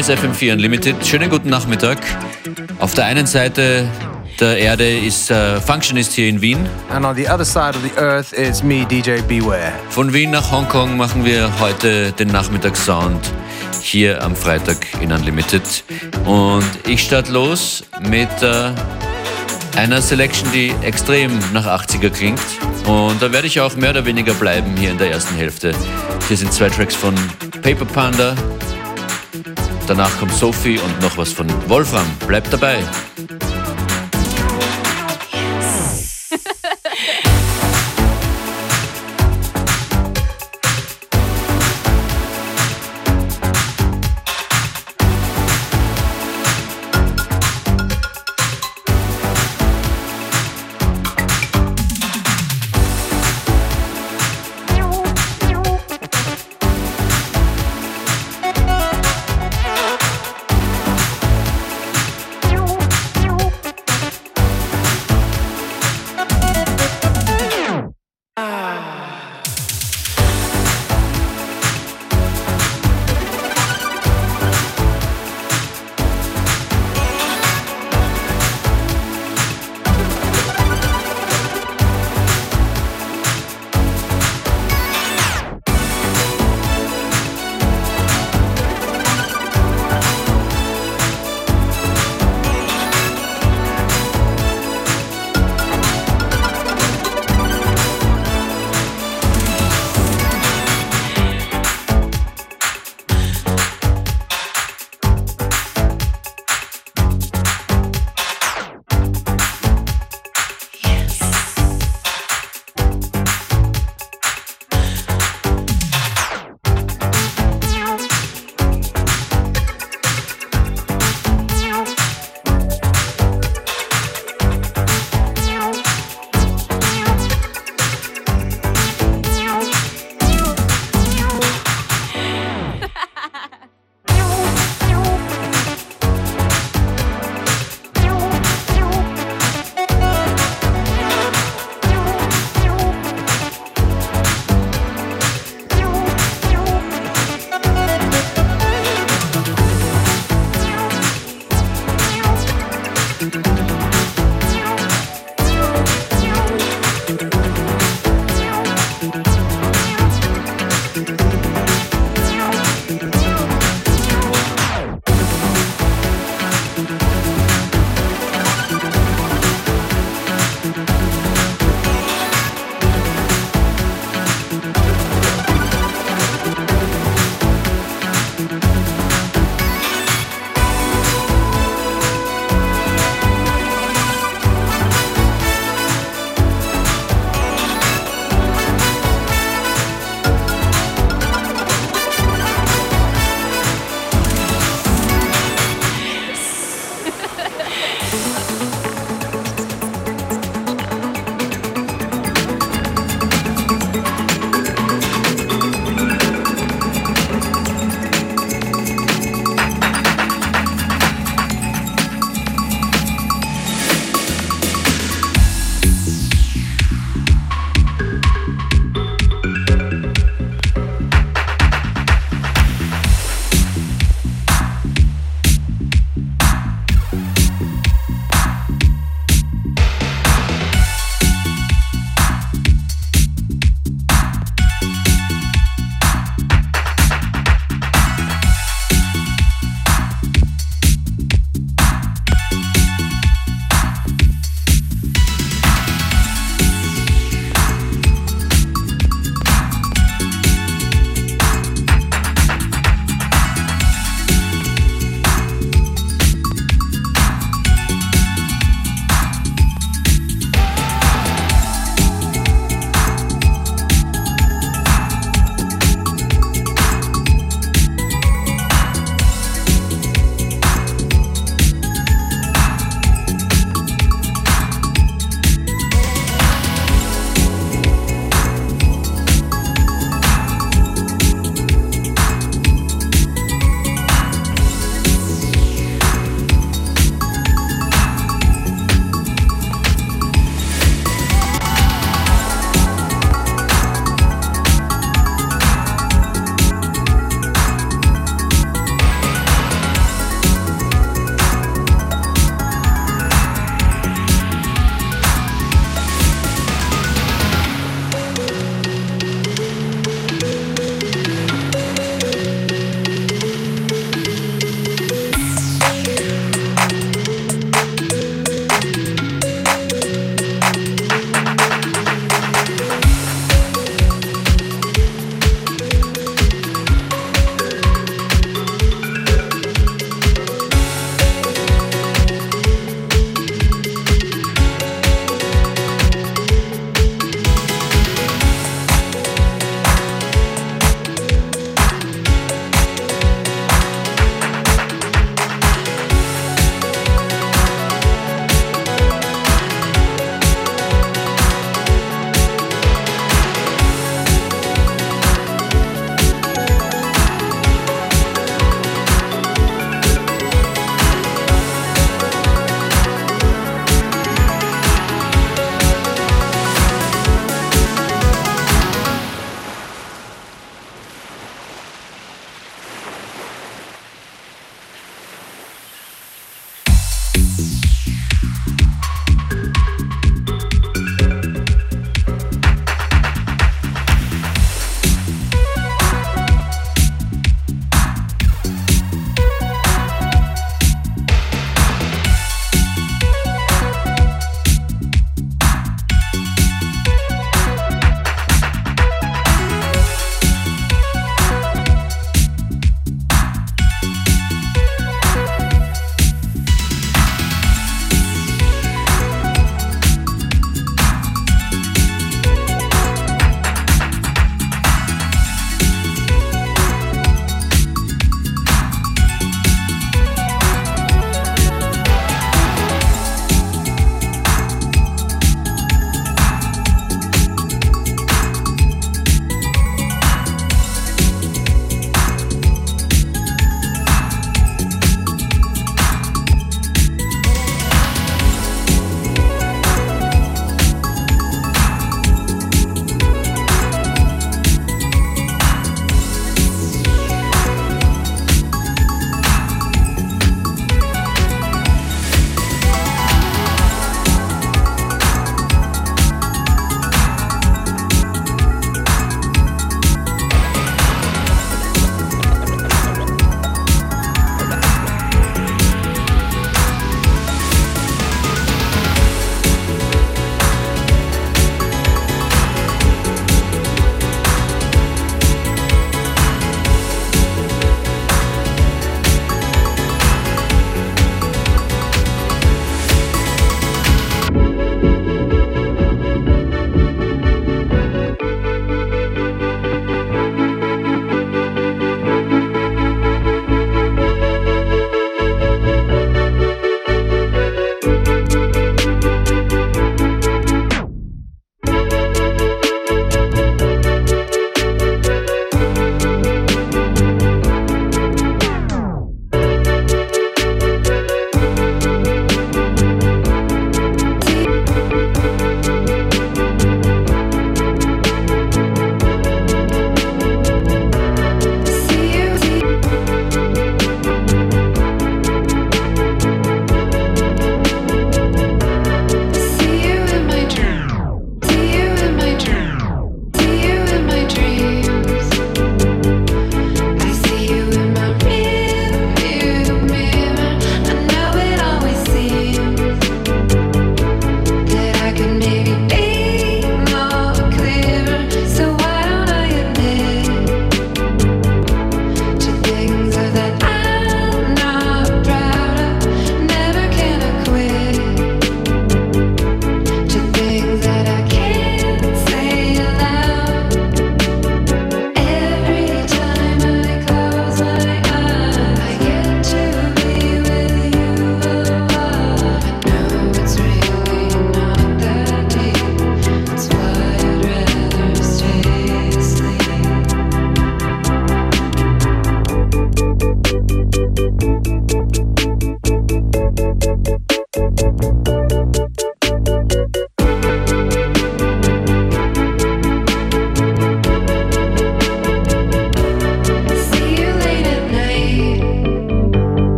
Hier ist FM4 Unlimited. Schönen guten Nachmittag. Auf der einen Seite der Erde ist äh, Functionist hier in Wien. And on the other side of the earth is me, DJ Beware. Von Wien nach Hongkong machen wir heute den Nachmittagssound hier am Freitag in Unlimited. Und ich starte los mit äh, einer Selection, die extrem nach 80er klingt. Und da werde ich auch mehr oder weniger bleiben hier in der ersten Hälfte. Hier sind zwei Tracks von Paper Panda. Danach kommt Sophie und noch was von Wolfram. Bleibt dabei.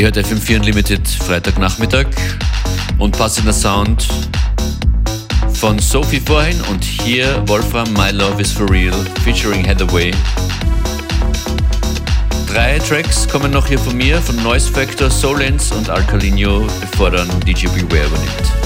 Ihr hört FM4 Unlimited Freitagnachmittag und passender Sound von Sophie vorhin und hier Wolfram My Love is for Real featuring Heatherway. Drei Tracks kommen noch hier von mir, von Noise Factor, Solens und Alcalino, bevor dann DJ Beware übernimmt.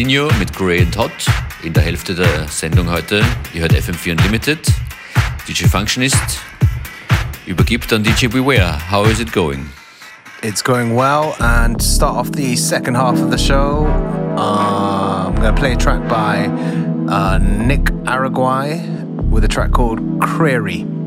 Carlinho mit and Hot in der Hälfte der Sendung heute. Ihr hört FM4 Unlimited. DJ Functionist übergibt an DJ Beware. How is it going? It's going well, and start off the second half of the show, uh, I'm going to play a track by uh, Nick Araguay with a track called Creary.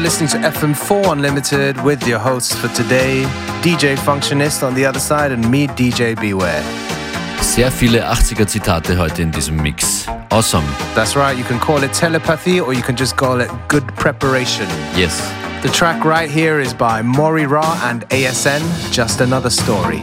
Are listening to FM4 Unlimited with your hosts for today, DJ Functionist on the other side and me, DJ Beware. Sehr viele 80er Zitate heute in diesem Mix. Awesome. That's right, you can call it telepathy or you can just call it good preparation. Yes. The track right here is by Maury Ra and ASN, Just Another Story.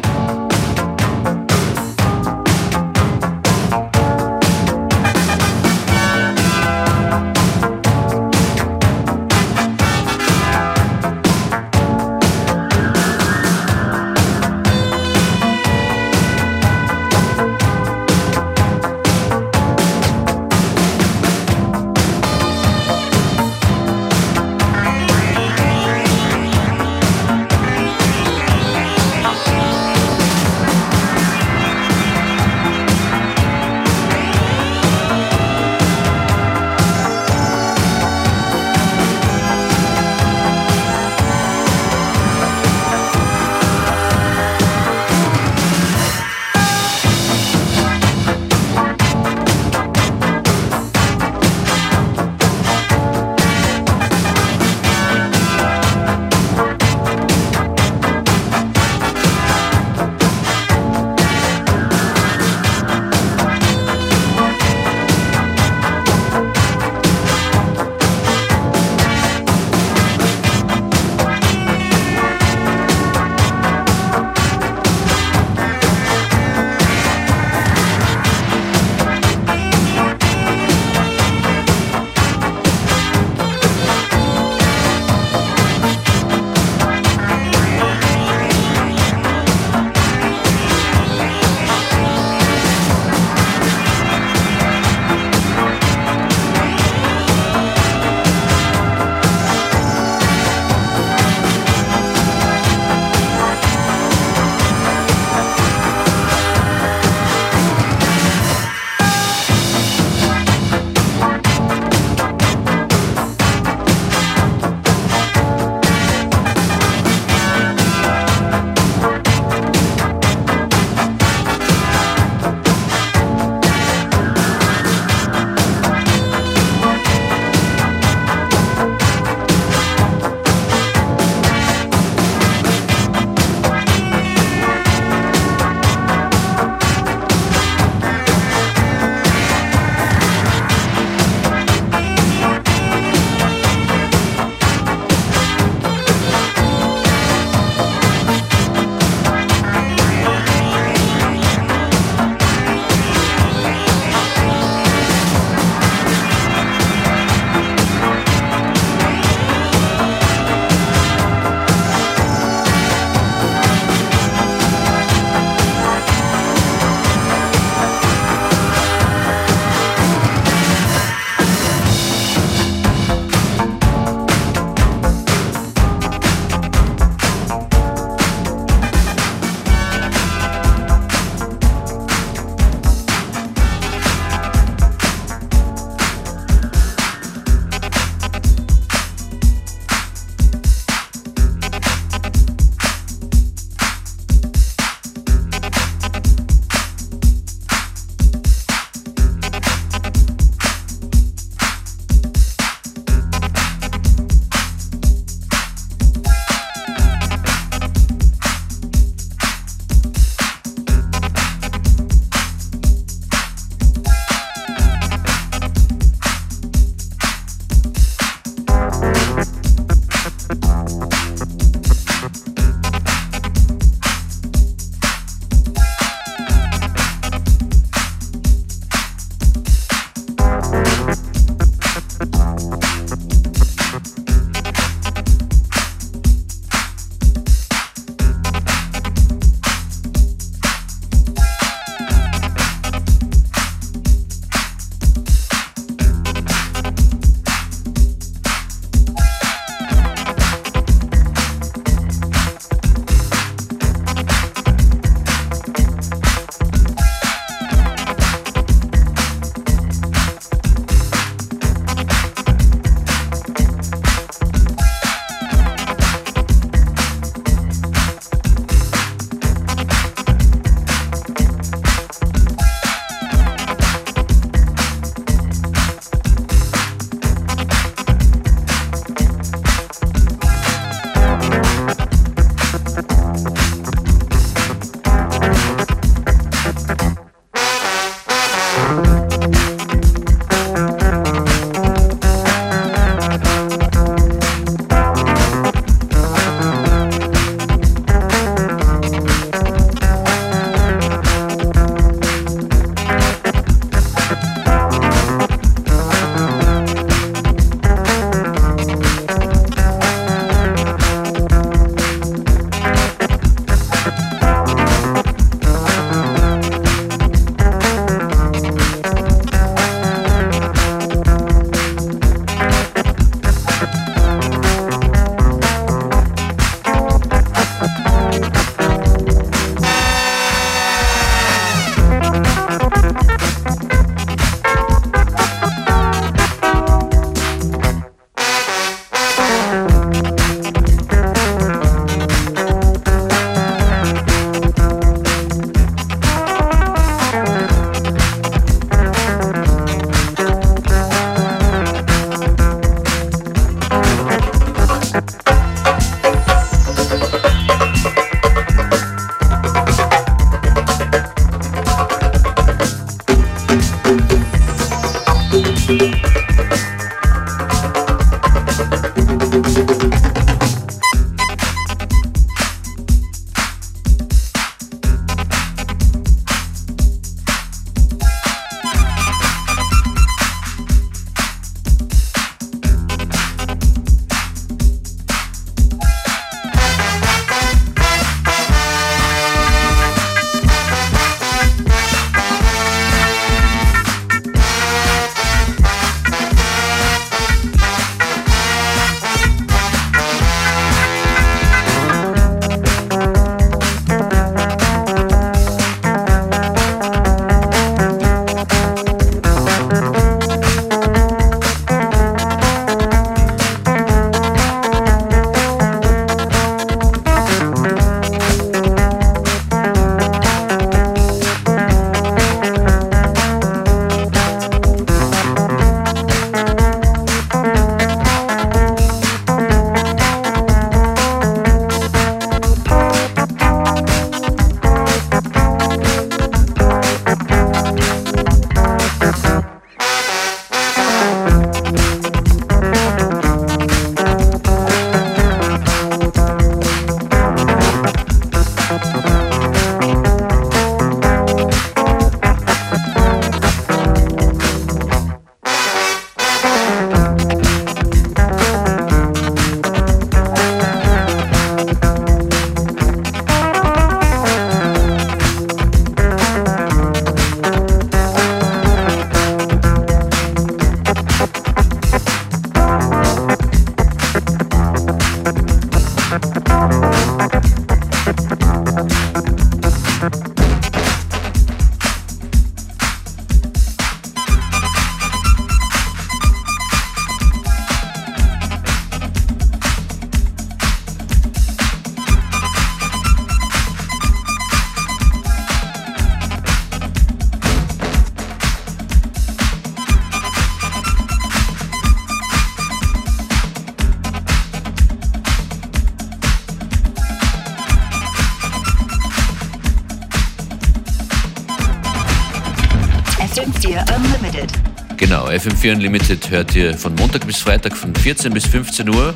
FM4 Unlimited hört ihr von Montag bis Freitag von 14 bis 15 Uhr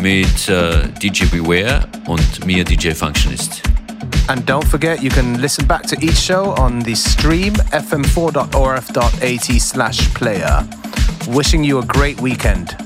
mit äh, DJ Beware und mir DJ Functionist. And don't forget, you can listen back to each show on the stream fm4.orf.at slash player. Wishing you a great weekend.